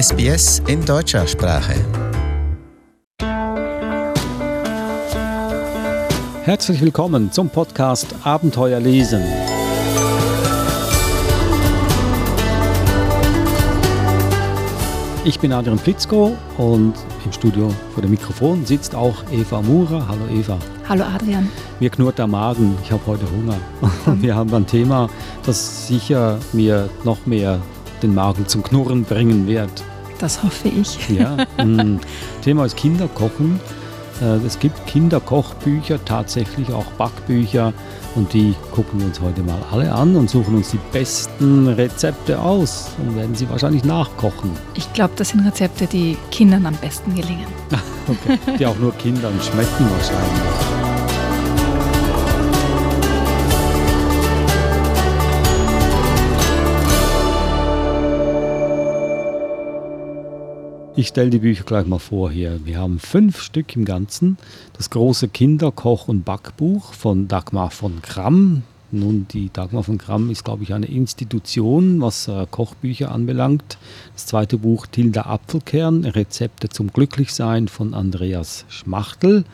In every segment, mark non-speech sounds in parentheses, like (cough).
SBS in deutscher Sprache. Herzlich willkommen zum Podcast Abenteuer lesen. Ich bin Adrian Plitzko und im Studio vor dem Mikrofon sitzt auch Eva Murer. Hallo Eva. Hallo Adrian. Mir knurrt der Magen, ich habe heute Hunger. Und (laughs) wir haben ein Thema, das sicher mir noch mehr den Magen zum Knurren bringen wird. Das hoffe ich. Ja, mm. Thema ist Kinderkochen. Äh, es gibt Kinderkochbücher, tatsächlich auch Backbücher und die gucken wir uns heute mal alle an und suchen uns die besten Rezepte aus und werden sie wahrscheinlich nachkochen. Ich glaube, das sind Rezepte, die Kindern am besten gelingen. (laughs) okay. Die auch nur Kindern schmecken wahrscheinlich. Ich stelle die Bücher gleich mal vor hier. Wir haben fünf Stück im Ganzen. Das große Kinderkoch- und Backbuch von Dagmar von Kramm. Nun, die Dagmar von Kramm ist, glaube ich, eine Institution, was äh, Kochbücher anbelangt. Das zweite Buch Tilda Apfelkern, Rezepte zum Glücklichsein von Andreas Schmachtel.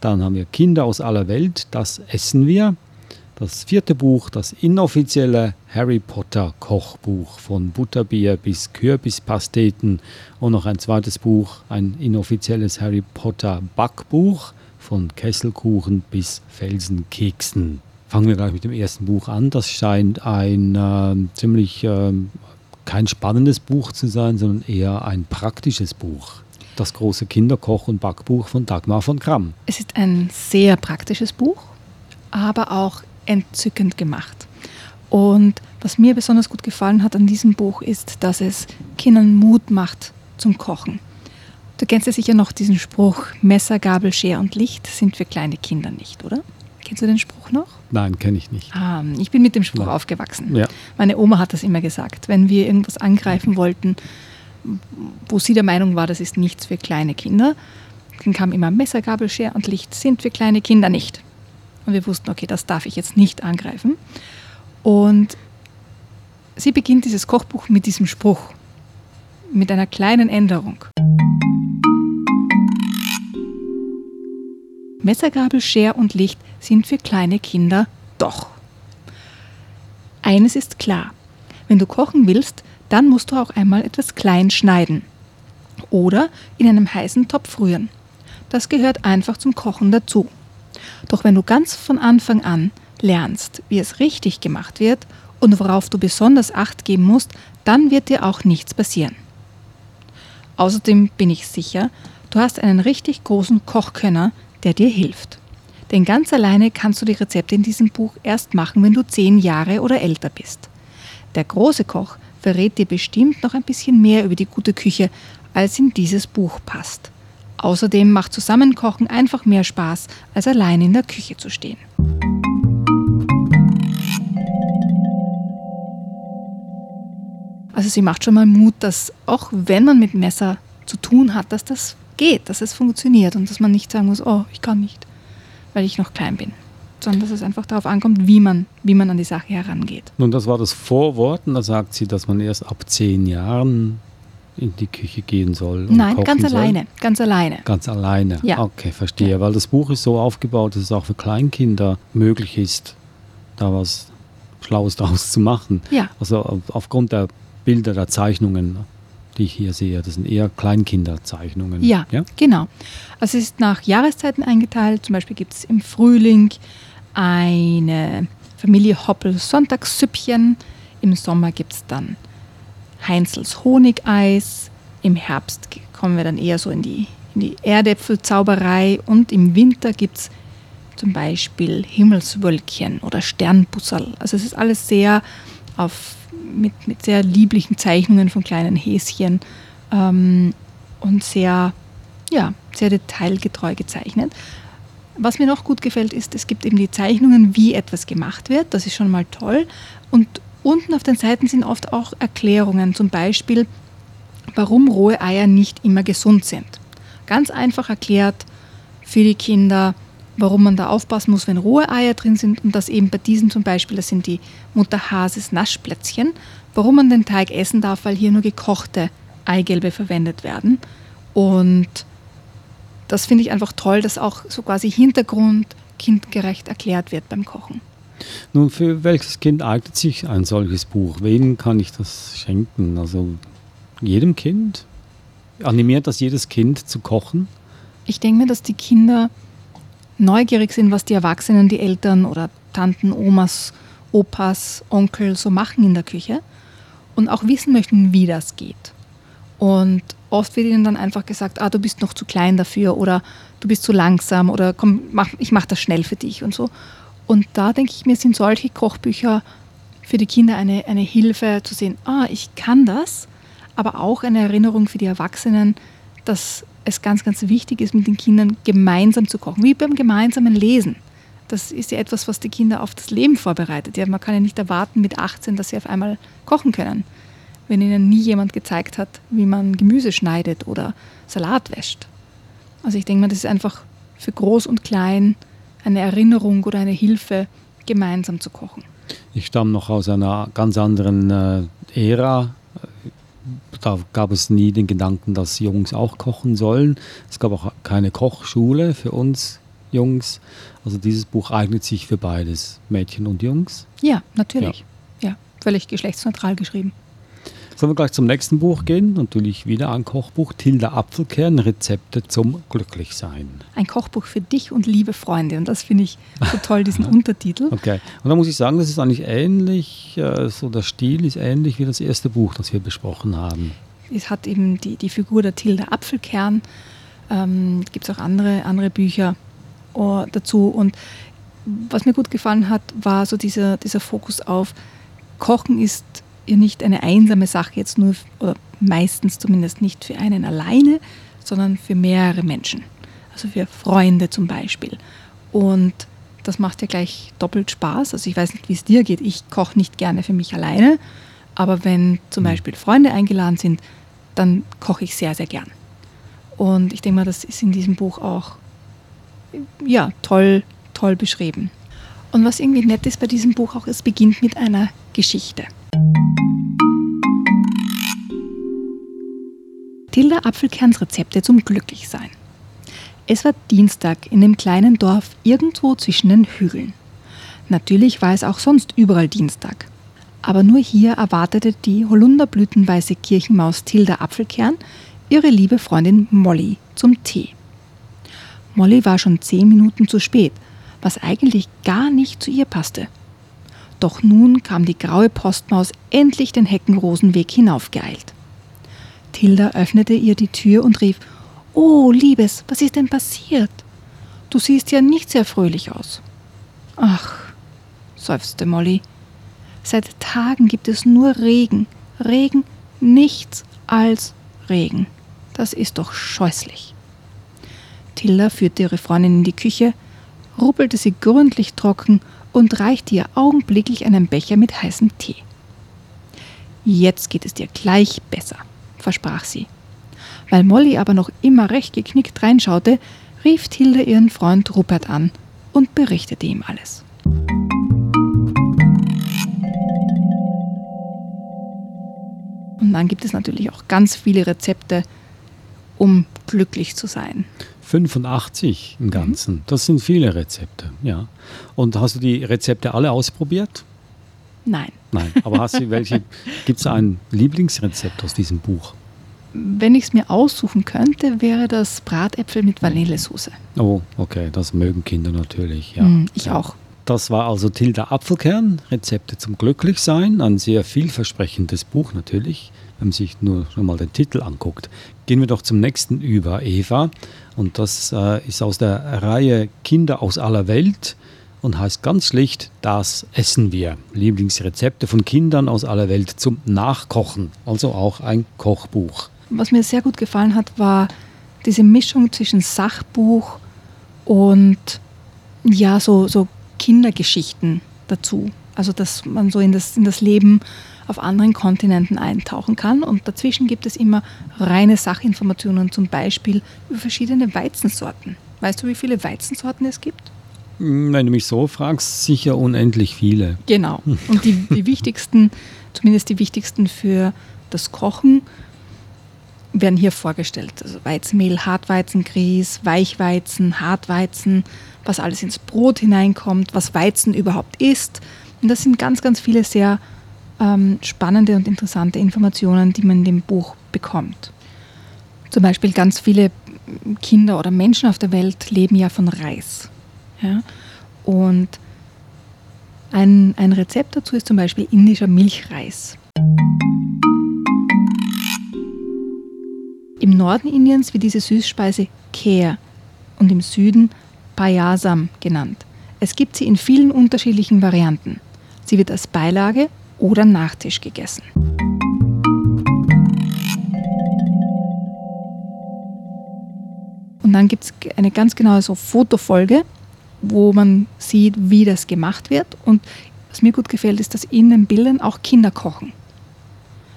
Dann haben wir Kinder aus aller Welt, das essen wir. Das vierte Buch, das inoffizielle Harry Potter Kochbuch von Butterbier bis Kürbispasteten und noch ein zweites Buch, ein inoffizielles Harry Potter Backbuch von Kesselkuchen bis Felsenkeksen. Fangen wir gleich mit dem ersten Buch an. Das scheint ein äh, ziemlich äh, kein spannendes Buch zu sein, sondern eher ein praktisches Buch. Das große Kinderkoch- und Backbuch von Dagmar von Kramm. Es ist ein sehr praktisches Buch, aber auch entzückend gemacht. Und was mir besonders gut gefallen hat an diesem Buch ist, dass es Kindern Mut macht zum Kochen. Du kennst ja sicher noch diesen Spruch, Messer, Gabel, Schere und Licht sind für kleine Kinder nicht, oder? Kennst du den Spruch noch? Nein, kenne ich nicht. Ah, ich bin mit dem Spruch Nein. aufgewachsen. Ja. Meine Oma hat das immer gesagt. Wenn wir irgendwas angreifen wollten, wo sie der Meinung war, das ist nichts für kleine Kinder, dann kam immer Messer, Gabel, Schere und Licht sind für kleine Kinder nicht. Und wir wussten, okay, das darf ich jetzt nicht angreifen. Und sie beginnt dieses Kochbuch mit diesem Spruch, mit einer kleinen Änderung. Messergabel, Schere und Licht sind für kleine Kinder doch. Eines ist klar, wenn du kochen willst, dann musst du auch einmal etwas klein schneiden oder in einem heißen Topf rühren. Das gehört einfach zum Kochen dazu. Doch wenn du ganz von Anfang an lernst, wie es richtig gemacht wird und worauf du besonders Acht geben musst, dann wird dir auch nichts passieren. Außerdem bin ich sicher, du hast einen richtig großen Kochkönner, der dir hilft. Denn ganz alleine kannst du die Rezepte in diesem Buch erst machen, wenn du zehn Jahre oder älter bist. Der große Koch verrät dir bestimmt noch ein bisschen mehr über die gute Küche, als in dieses Buch passt. Außerdem macht Zusammenkochen einfach mehr Spaß, als allein in der Küche zu stehen. Also sie macht schon mal Mut, dass auch wenn man mit Messer zu tun hat, dass das geht, dass es funktioniert und dass man nicht sagen muss, oh, ich kann nicht, weil ich noch klein bin. Sondern dass es einfach darauf ankommt, wie man, wie man an die Sache herangeht. Nun, das war das Vorwort und da sagt sie, dass man erst ab zehn Jahren in die Küche gehen soll. und Nein, ganz soll. alleine, ganz alleine. Ganz alleine. Ja. Okay, verstehe. Weil das Buch ist so aufgebaut, dass es auch für Kleinkinder möglich ist, da was Schlaues draus zu machen. Ja. Also auf- aufgrund der Bilder, der Zeichnungen, die ich hier sehe, das sind eher Kleinkinderzeichnungen. Ja, ja? genau. Also es ist nach Jahreszeiten eingeteilt. Zum Beispiel gibt es im Frühling eine Familie Hoppel Sonntagssüppchen. Im Sommer gibt es dann Heinzels Honigeis. Im Herbst kommen wir dann eher so in die, in die Erdäpfelzauberei. Und im Winter gibt es zum Beispiel Himmelswölkchen oder Sternbusserl. Also es ist alles sehr auf, mit, mit sehr lieblichen Zeichnungen von kleinen Häschen ähm, und sehr, ja, sehr detailgetreu gezeichnet. Was mir noch gut gefällt, ist, es gibt eben die Zeichnungen, wie etwas gemacht wird. Das ist schon mal toll. Und unten auf den Seiten sind oft auch Erklärungen, zum Beispiel, warum rohe Eier nicht immer gesund sind. Ganz einfach erklärt für die Kinder, warum man da aufpassen muss, wenn rohe Eier drin sind und dass eben bei diesen zum Beispiel, das sind die Mutter Hases Naschplätzchen, warum man den Teig essen darf, weil hier nur gekochte Eigelbe verwendet werden. Und das finde ich einfach toll, dass auch so quasi Hintergrund kindgerecht erklärt wird beim Kochen. Nun, für welches Kind eignet sich ein solches Buch? Wem kann ich das schenken? Also jedem Kind? Animiert das jedes Kind zu kochen? Ich denke mir, dass die Kinder neugierig sind, was die Erwachsenen, die Eltern oder Tanten, Omas, Opas, Onkel so machen in der Küche und auch wissen möchten, wie das geht. Und oft wird ihnen dann einfach gesagt, ah, du bist noch zu klein dafür oder du bist zu langsam oder komm, mach, ich mache das schnell für dich und so. Und da denke ich mir, sind solche Kochbücher für die Kinder eine, eine Hilfe zu sehen, ah, ich kann das, aber auch eine Erinnerung für die Erwachsenen, dass es ganz, ganz wichtig ist, mit den Kindern gemeinsam zu kochen, wie beim gemeinsamen Lesen. Das ist ja etwas, was die Kinder auf das Leben vorbereitet. Ja, man kann ja nicht erwarten mit 18, dass sie auf einmal kochen können, wenn ihnen nie jemand gezeigt hat, wie man Gemüse schneidet oder Salat wäscht. Also ich denke mal, das ist einfach für groß und klein eine Erinnerung oder eine Hilfe, gemeinsam zu kochen. Ich stamme noch aus einer ganz anderen äh, Ära. Da gab es nie den Gedanken, dass Jungs auch kochen sollen. Es gab auch keine Kochschule für uns Jungs. Also dieses Buch eignet sich für beides, Mädchen und Jungs. Ja, natürlich. Ja, ja völlig geschlechtsneutral geschrieben. Sollen wir gleich zum nächsten Buch gehen? Natürlich wieder ein Kochbuch. Tilda Apfelkern, Rezepte zum Glücklichsein. Ein Kochbuch für dich und liebe Freunde. Und das finde ich so toll, diesen (laughs) Untertitel. Okay. Und da muss ich sagen, das ist eigentlich ähnlich, äh, so der Stil ist ähnlich wie das erste Buch, das wir besprochen haben. Es hat eben die, die Figur der Tilda Apfelkern. Ähm, Gibt es auch andere, andere Bücher uh, dazu. Und was mir gut gefallen hat, war so dieser, dieser Fokus auf Kochen ist ja nicht eine einsame Sache jetzt nur, oder meistens zumindest nicht für einen alleine, sondern für mehrere Menschen. Also für Freunde zum Beispiel. Und das macht ja gleich doppelt Spaß. Also ich weiß nicht, wie es dir geht. Ich koche nicht gerne für mich alleine. Aber wenn zum mhm. Beispiel Freunde eingeladen sind, dann koche ich sehr, sehr gern. Und ich denke mal, das ist in diesem Buch auch ja, toll, toll beschrieben. Und was irgendwie nett ist bei diesem Buch auch, es beginnt mit einer Geschichte. Tilda Apfelkerns Rezepte zum Glücklichsein. Es war Dienstag in dem kleinen Dorf irgendwo zwischen den Hügeln. Natürlich war es auch sonst überall Dienstag. Aber nur hier erwartete die holunderblütenweiße Kirchenmaus Tilda Apfelkern ihre liebe Freundin Molly zum Tee. Molly war schon zehn Minuten zu spät, was eigentlich gar nicht zu ihr passte. Doch nun kam die graue Postmaus endlich den Heckenrosenweg hinaufgeeilt. Tilda öffnete ihr die Tür und rief: Oh, Liebes, was ist denn passiert? Du siehst ja nicht sehr fröhlich aus. Ach, seufzte Molly. Seit Tagen gibt es nur Regen, Regen, nichts als Regen. Das ist doch scheußlich. Tilda führte ihre Freundin in die Küche, ruppelte sie gründlich trocken und reichte ihr augenblicklich einen Becher mit heißem Tee. Jetzt geht es dir gleich besser, versprach sie. Weil Molly aber noch immer recht geknickt reinschaute, rief Tilde ihren Freund Rupert an und berichtete ihm alles. Und dann gibt es natürlich auch ganz viele Rezepte, um glücklich zu sein. 85 im Ganzen. Mhm. Das sind viele Rezepte, ja. Und hast du die Rezepte alle ausprobiert? Nein. Nein, aber hast du (laughs) welche, gibt es ein Lieblingsrezept aus diesem Buch? Wenn ich es mir aussuchen könnte, wäre das Bratäpfel mit Vanillesoße. Oh, okay, das mögen Kinder natürlich, ja. Mm, ich ja. auch. Das war also Tilda Apfelkern, Rezepte zum Glücklichsein, ein sehr vielversprechendes Buch natürlich, wenn man sich nur schon mal den Titel anguckt. Gehen wir doch zum nächsten über, Eva. Und das äh, ist aus der Reihe Kinder aus aller Welt und heißt ganz schlicht Das essen wir. Lieblingsrezepte von Kindern aus aller Welt zum Nachkochen. Also auch ein Kochbuch. Was mir sehr gut gefallen hat, war diese Mischung zwischen Sachbuch und ja, so, so Kindergeschichten dazu. Also dass man so in das, in das Leben auf anderen Kontinenten eintauchen kann. Und dazwischen gibt es immer reine Sachinformationen, zum Beispiel über verschiedene Weizensorten. Weißt du, wie viele Weizensorten es gibt? Hm, wenn du mich so fragst, sicher unendlich viele. Genau. Und die, die wichtigsten, (laughs) zumindest die wichtigsten für das Kochen, werden hier vorgestellt. Also Weizenmehl, Hartweizengrieß, Weichweizen, Hartweizen, was alles ins Brot hineinkommt, was Weizen überhaupt ist. Und das sind ganz, ganz viele sehr ähm, spannende und interessante Informationen, die man in dem Buch bekommt. Zum Beispiel ganz viele Kinder oder Menschen auf der Welt leben ja von Reis. Ja? Und ein, ein Rezept dazu ist zum Beispiel indischer Milchreis. Im Norden Indiens wird diese Süßspeise Kher und im Süden Payasam genannt. Es gibt sie in vielen unterschiedlichen Varianten. Sie wird als Beilage oder Nachtisch gegessen. Und dann gibt es eine ganz genaue so Fotofolge, wo man sieht, wie das gemacht wird. Und was mir gut gefällt, ist, dass in den Bildern auch Kinder kochen.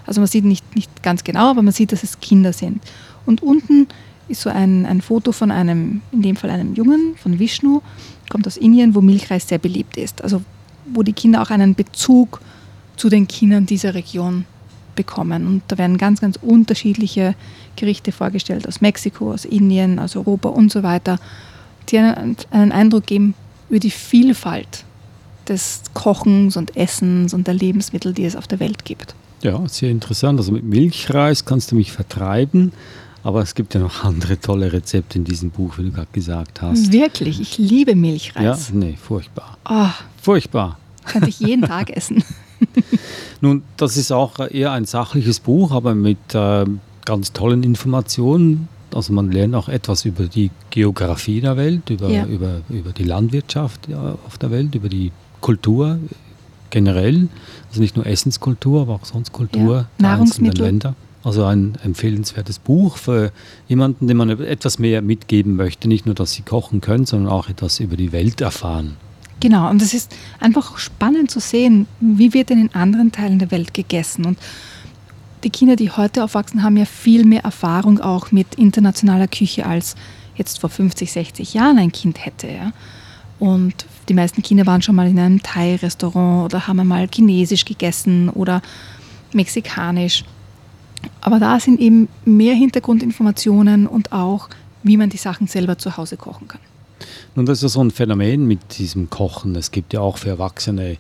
Also man sieht nicht, nicht ganz genau, aber man sieht, dass es Kinder sind. Und unten ist so ein, ein Foto von einem, in dem Fall einem Jungen, von Vishnu, kommt aus Indien, wo Milchreis sehr beliebt ist. Also wo die Kinder auch einen Bezug zu den Kindern dieser Region bekommen. Und da werden ganz, ganz unterschiedliche Gerichte vorgestellt aus Mexiko, aus Indien, aus Europa und so weiter, die einen, einen Eindruck geben über die Vielfalt des Kochens und Essens und der Lebensmittel, die es auf der Welt gibt. Ja, sehr interessant. Also mit Milchreis kannst du mich vertreiben, aber es gibt ja noch andere tolle Rezepte in diesem Buch, wie du gerade gesagt hast. Wirklich, ich liebe Milchreis. Ja, nee, furchtbar. Oh, Furchtbar. könnte ich jeden Tag essen. (laughs) (laughs) Nun, das ist auch eher ein sachliches Buch, aber mit äh, ganz tollen Informationen. Also man lernt auch etwas über die Geografie der Welt, über, Ja. über, über die Landwirtschaft ja, auf der Welt, über die Kultur generell. Also nicht nur Essenskultur, aber auch sonst Kultur Ja. der einzelnen. Länder. Also ein empfehlenswertes Buch für jemanden, dem man etwas mehr mitgeben möchte. Nicht nur, dass sie kochen können, sondern auch etwas über die Welt erfahren. Genau, und es ist einfach spannend zu sehen, wie wird denn in anderen Teilen der Welt gegessen. Und die Kinder, die heute aufwachsen, haben ja viel mehr Erfahrung auch mit internationaler Küche, als jetzt vor 50, 60 Jahren ein Kind hätte. Ja? Und die meisten Kinder waren schon mal in einem Thai-Restaurant oder haben einmal Chinesisch gegessen oder Mexikanisch. Aber da sind eben mehr Hintergrundinformationen und auch, wie man die Sachen selber zu Hause kochen kann. Nun, das ist ja so ein Phänomen mit diesem Kochen. Es gibt ja auch für Erwachsene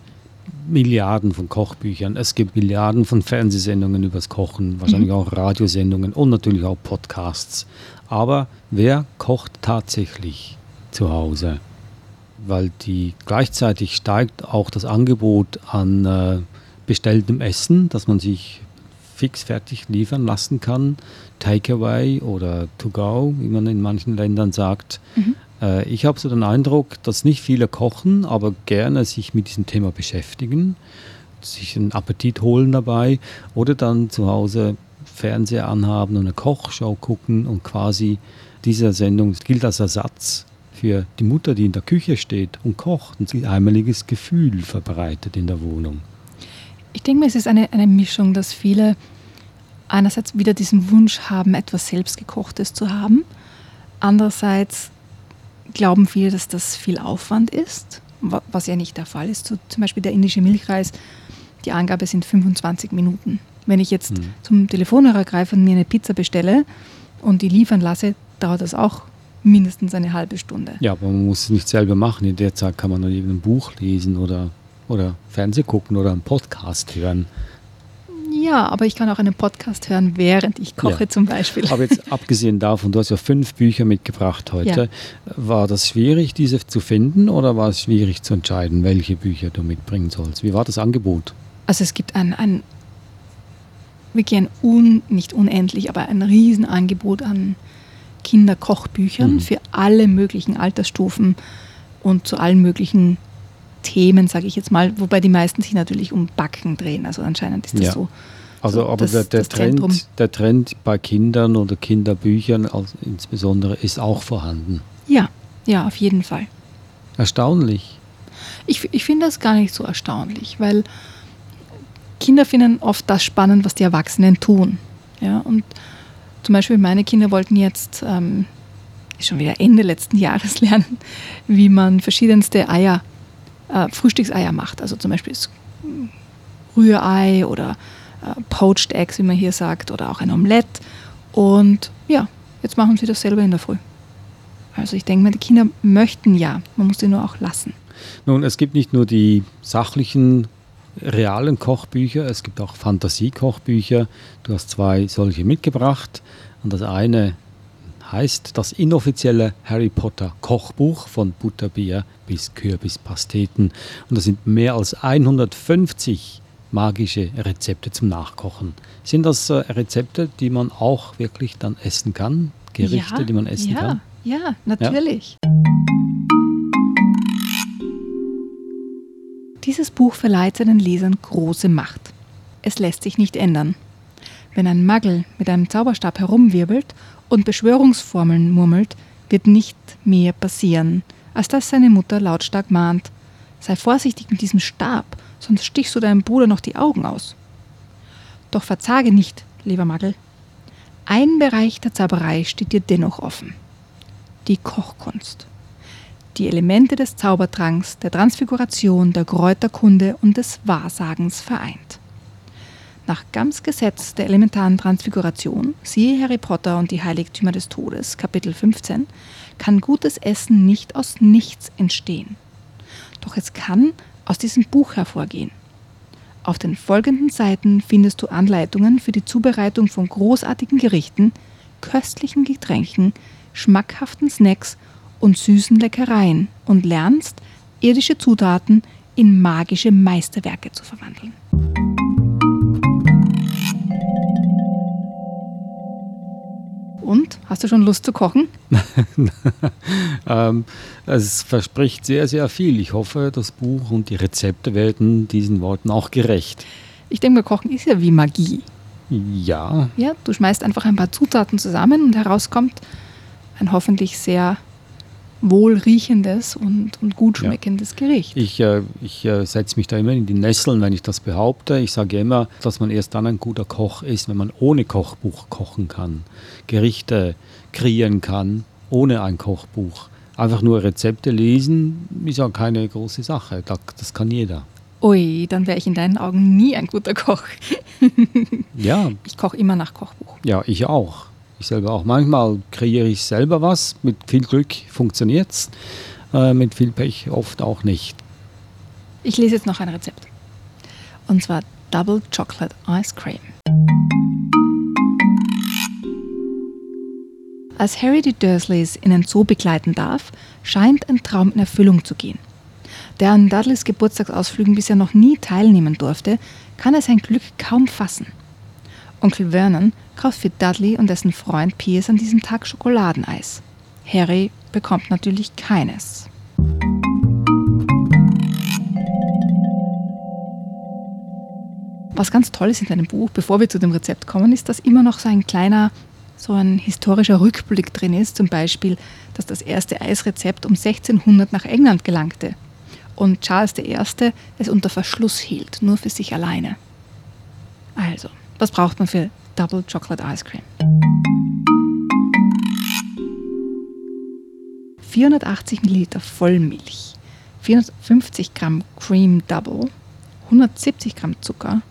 Milliarden von Kochbüchern. Es gibt Milliarden von Fernsehsendungen übers Kochen, wahrscheinlich auch Radiosendungen und natürlich auch Podcasts. Aber wer kocht tatsächlich zu Hause? Weil die gleichzeitig steigt auch das Angebot an äh, bestelltem Essen, dass man sich fix fertig liefern lassen kann. Takeaway oder to go, wie man in manchen Ländern sagt. Äh, ich habe so den Eindruck, dass nicht viele kochen, aber gerne sich mit diesem Thema beschäftigen, sich einen Appetit holen dabei oder dann zu Hause Fernseher anhaben und eine Kochshow gucken und quasi diese Sendung gilt als Ersatz für die Mutter, die in der Küche steht und kocht und ein heimeliges Gefühl verbreitet in der Wohnung. Ich denke mir, es ist eine, eine Mischung, dass viele einerseits wieder diesen Wunsch haben, etwas Selbstgekochtes zu haben. Andererseits glauben viele, dass das viel Aufwand ist, wa- was ja nicht der Fall ist. So, zum Beispiel der indische Milchreis, die Angabe sind 25 Minuten. Wenn ich jetzt Mhm. zum Telefonhörer greife und mir eine Pizza bestelle und die liefern lasse, dauert das auch mindestens eine halbe Stunde. Ja, aber man muss es nicht selber machen. In der Zeit kann man dann irgendein Buch lesen oder, oder Fernseh gucken oder einen Podcast hören. Ja, aber ich kann auch einen Podcast hören, während ich koche Ja. zum Beispiel. Aber jetzt (laughs) abgesehen davon, du hast ja fünf Bücher mitgebracht heute. War das schwierig, diese zu finden oder war es schwierig zu entscheiden, welche Bücher du mitbringen sollst? Wie war das Angebot? Also es gibt ein, ein wirklich ein un, nicht unendlich, aber ein Riesenangebot an Kinderkochbüchern Mhm. für alle möglichen Altersstufen und zu allen möglichen Themen, sage ich jetzt mal, wobei die meisten sich natürlich um Backen drehen. Also anscheinend ist das Ja. so. Also, So, aber das- der, der, das Zentrum. Trend, der Trend bei Kindern oder Kinderbüchern als, insbesondere ist auch vorhanden. Ja, ja, auf jeden Fall. Erstaunlich. Ich, ich finde das gar nicht so erstaunlich, weil Kinder finden oft das spannend, was die Erwachsenen tun. Ja, und zum Beispiel meine Kinder wollten jetzt ähm, schon wieder Ende letzten Jahres (laughs) lernen, wie man verschiedenste Eier, äh, Frühstückseier macht. Also zum Beispiel das Rührei oder äh, Poached Eggs, wie man hier sagt, oder auch ein Omelett. Und ja, jetzt machen sie das selber in der Früh. Also ich denke mal, die Kinder möchten ja, man muss sie nur auch lassen. Nun, es gibt nicht nur die sachlichen, realen Kochbücher, es gibt auch Fantasiekochbücher. Du hast zwei solche mitgebracht. Und das eine heißt das inoffizielle Harry Potter Kochbuch von Butterbier bis Kürbispasteten. Und da sind mehr als 150 magische Rezepte zum Nachkochen. Sind das äh, Rezepte, die man auch wirklich dann essen kann? Gerichte, ja, die man essen ja, kann? Ja, natürlich. Dieses Buch verleiht seinen Lesern große Macht. Es lässt sich nicht ändern. Wenn ein Muggel mit einem Zauberstab herumwirbelt und Beschwörungsformeln murmelt, wird nicht mehr passieren, als dass seine Mutter lautstark mahnt: Sei vorsichtig mit diesem Stab, sonst stichst du deinem Bruder noch die Augen aus. Doch verzage nicht, lieber Muggel. Ein Bereich der Zauberei steht dir dennoch offen: die Kochkunst. Die Elemente des Zaubertranks, der Transfiguration, der Kräuterkunde und des Wahrsagens vereint. Nach Gams Gesetz der elementaren Transfiguration, siehe Harry Potter und die Heiligtümer des Todes, Kapitel 15, kann gutes Essen nicht aus nichts entstehen. Doch es kann aus diesem Buch hervorgehen. Auf den folgenden Seiten findest du Anleitungen für die Zubereitung von großartigen Gerichten, köstlichen Getränken, schmackhaften Snacks und süßen Leckereien und lernst, irdische Zutaten in magische Meisterwerke zu verwandeln. Und? Hast du schon Lust zu kochen? (laughs) ähm, es verspricht sehr, sehr viel. Ich hoffe, das Buch und die Rezepte werden diesen Worten auch gerecht. Ich denke mal, Kochen ist ja wie Magie. Ja. Ja, du schmeißt einfach ein paar Zutaten zusammen und herauskommt ein hoffentlich sehr wohlriechendes und, und gut schmeckendes ja. Gericht. Ich, äh, ich äh, setze mich da immer in die Nesseln, wenn ich das behaupte. Ich sage immer, dass man erst dann ein guter Koch ist, wenn man ohne Kochbuch kochen kann, Gerichte kreieren kann, ohne ein Kochbuch. Einfach nur Rezepte lesen ist ja keine große Sache. Das kann jeder. Ui, dann wäre ich in deinen Augen nie ein guter Koch. ja. (laughs) Ich koche immer nach Kochbuch. Ja, ich auch. Ich selber auch. Manchmal kreiere ich selber was. Mit viel Glück funktioniert es. Äh, mit viel Pech oft auch nicht. Ich lese jetzt noch ein Rezept. Und zwar Double Chocolate Ice Cream. Als Harry die Dursleys in ein Zoo begleiten darf, scheint ein Traum in Erfüllung zu gehen. Der an Dudleys Geburtstagsausflügen bisher noch nie teilnehmen durfte, kann er sein Glück kaum fassen. Onkel Vernon kauft für Dudley und dessen Freund Piers an diesem Tag Schokoladeneis. Harry bekommt natürlich keines. Was ganz toll ist in deinem Buch, bevor wir zu dem Rezept kommen, ist, dass immer noch so ein kleiner, so ein historischer Rückblick drin ist. Zum Beispiel, dass das erste Eisrezept um 1600 nach England gelangte und Charles I. es unter Verschluss hielt, nur für sich alleine. Also, was braucht man für Double Chocolate Ice Cream? 480 Milliliter Vollmilch, 450 Gramm Cream Double, 170 Gramm Zucker,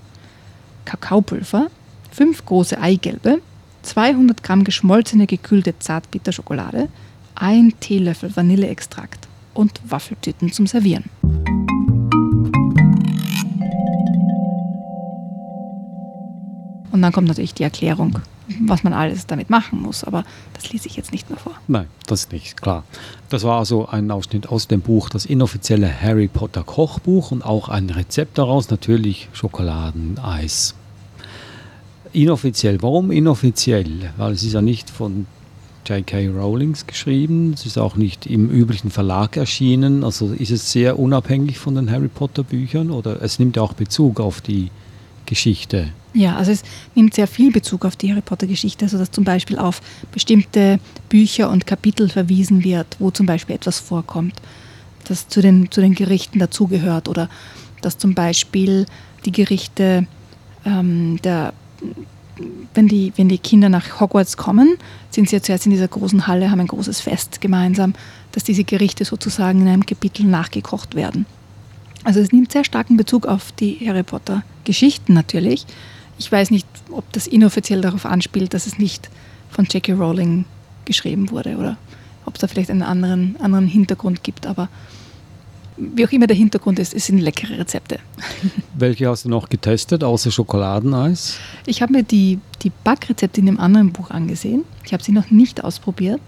Kakaopulver, 5 große Eigelbe, 200 Gramm geschmolzene gekühlte Zartbitterschokolade, ein Teelöffel Vanilleextrakt und Waffeltüten zum Servieren. Und dann kommt natürlich die Erklärung, was man alles damit machen muss. Aber das lese ich jetzt nicht mehr vor. Nein, das nicht klar. Das war also ein Ausschnitt aus dem Buch, das inoffizielle Harry Potter Kochbuch und auch ein Rezept daraus, natürlich Schokoladeneis. Inoffiziell. Warum inoffiziell? Weil es ist ja nicht von J.K. Rowlings geschrieben, es ist auch nicht im üblichen Verlag erschienen. Also ist es sehr unabhängig von den Harry Potter Büchern oder es nimmt ja auch Bezug auf die Geschichte. Ja, also es nimmt sehr viel Bezug auf die Harry Potter-Geschichte, also dass zum Beispiel auf bestimmte Bücher und Kapitel verwiesen wird, wo zum Beispiel etwas vorkommt, das zu den, zu den Gerichten dazugehört oder dass zum Beispiel die Gerichte ähm, der wenn die, wenn die Kinder nach Hogwarts kommen, sind sie ja zuerst in dieser großen Halle, haben ein großes Fest gemeinsam, dass diese Gerichte sozusagen in einem Kapitel nachgekocht werden. Also es nimmt sehr starken Bezug auf die Harry Potter Geschichten natürlich. Ich weiß nicht, ob das inoffiziell darauf anspielt, dass es nicht von Jackie Rowling geschrieben wurde oder ob es da vielleicht einen anderen, anderen Hintergrund gibt. Aber wie auch immer der Hintergrund ist, es sind leckere Rezepte. (laughs) Welche hast du noch getestet, außer Schokoladeneis? Ich habe mir die, die Backrezepte in dem anderen Buch angesehen. Ich habe sie noch nicht ausprobiert.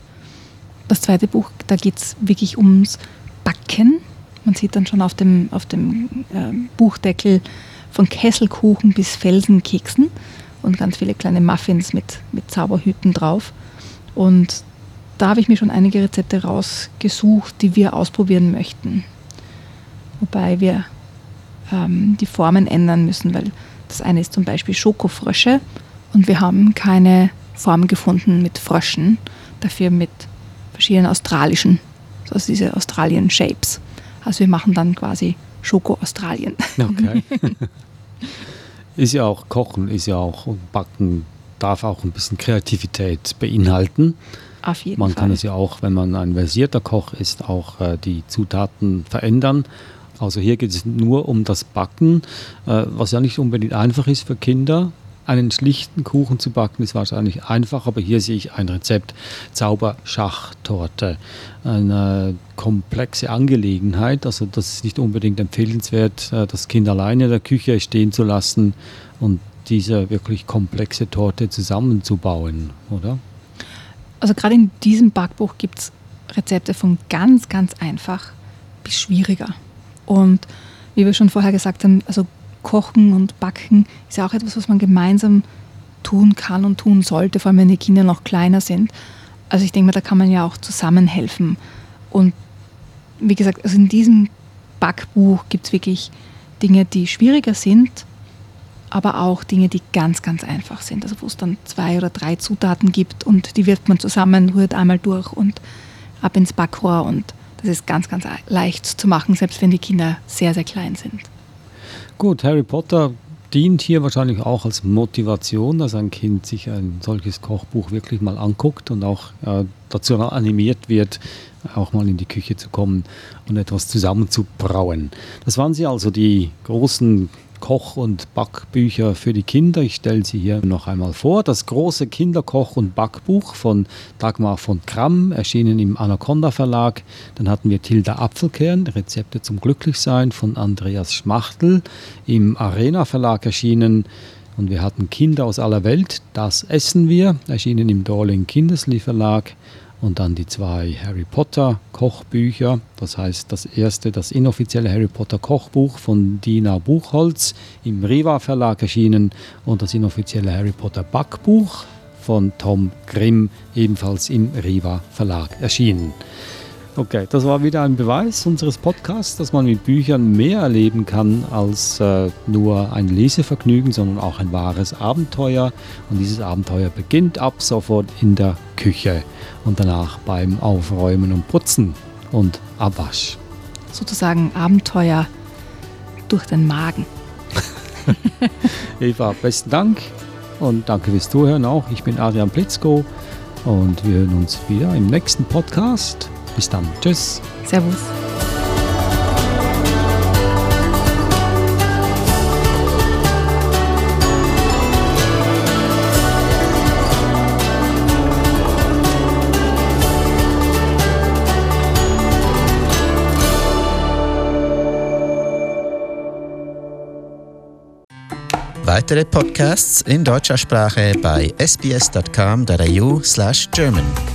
Das zweite Buch, da geht es wirklich ums Backen. Man sieht dann schon auf dem, auf dem äh, Buchdeckel von Kesselkuchen bis Felsenkeksen und ganz viele kleine Muffins mit, mit Zauberhüten drauf. Und da habe ich mir schon einige Rezepte rausgesucht, die wir ausprobieren möchten. Wobei wir ähm, die Formen ändern müssen, weil das eine ist zum Beispiel Schokofrösche und wir haben keine Form gefunden mit Fröschen, dafür mit verschiedenen australischen, also diese Australien-Shapes. Also wir machen dann quasi Schoko-Australien. Okay. (laughs) (laughs) ist ja auch Kochen, ist ja auch und Backen darf auch ein bisschen Kreativität beinhalten. Auf jeden man Fall. kann es ja auch, wenn man ein versierter Koch ist, auch äh, die Zutaten verändern. Also hier geht es nur um das Backen, äh, was ja nicht unbedingt einfach ist für Kinder. Einen schlichten Kuchen zu backen ist wahrscheinlich einfach, aber hier sehe ich ein Rezept Zauberschachtorte. Eine komplexe Angelegenheit, also das ist nicht unbedingt empfehlenswert, äh, das Kind alleine in der Küche stehen zu lassen und diese wirklich komplexe Torte zusammenzubauen, oder? Also gerade in diesem Backbuch gibt es Rezepte von ganz, ganz einfach bis schwieriger. Und wie wir schon vorher gesagt haben, also Kochen und Backen ist ja auch etwas, was man gemeinsam tun kann und tun sollte, vor allem wenn die Kinder noch kleiner sind. Also ich denke mal, da kann man ja auch zusammenhelfen. Und wie gesagt, also in diesem Backbuch gibt es wirklich Dinge, die schwieriger sind, aber auch Dinge, die ganz, ganz einfach sind. Also wo es dann zwei oder drei Zutaten gibt und die wirft man zusammen, rührt einmal durch und ab ins Backrohr und das ist ganz, ganz leicht zu machen, selbst wenn die Kinder sehr, sehr klein sind. Gut, Harry Potter dient hier wahrscheinlich auch als Motivation, dass ein Kind sich ein solches Kochbuch wirklich mal anguckt und auch äh, dazu animiert wird, auch mal in die Küche zu kommen und etwas zusammenzubrauen. Das waren sie also die großen Koch- und Backbücher für die Kinder. Ich stelle sie hier noch einmal vor. Das große Kinderkoch- und Backbuch von Dagmar von Kramm, erschienen im Anaconda Verlag. Dann hatten wir Tilda Apfelkern, Rezepte zum Glücklichsein von Andreas Schmachtel, im Arena Verlag erschienen. Und wir hatten Kinder aus aller Welt, das essen wir, erschienen im Dorling Kindesli Verlag und dann die zwei Harry Potter Kochbücher. Das heißt, das erste, das inoffizielle Harry Potter Kochbuch von Dina Buchholz im Riva Verlag erschienen und das inoffizielle Harry Potter Backbuch von Tom Grimm ebenfalls im Riva Verlag erschienen. Okay, das war wieder ein Beweis unseres Podcasts, dass man mit Büchern mehr erleben kann als äh, nur ein Lesevergnügen, sondern auch ein wahres Abenteuer. Und dieses Abenteuer beginnt ab sofort in der Küche und danach beim Aufräumen und Putzen und Abwasch. Sozusagen Abenteuer durch den Magen. (laughs) Eva, besten Dank und danke fürs Zuhören auch. Ich bin Adrian Plitzko und wir hören uns wieder im nächsten Podcast. Bis dann. Tschüss. Servus. Weitere Podcasts in deutscher Sprache bei sbs.com.au/german.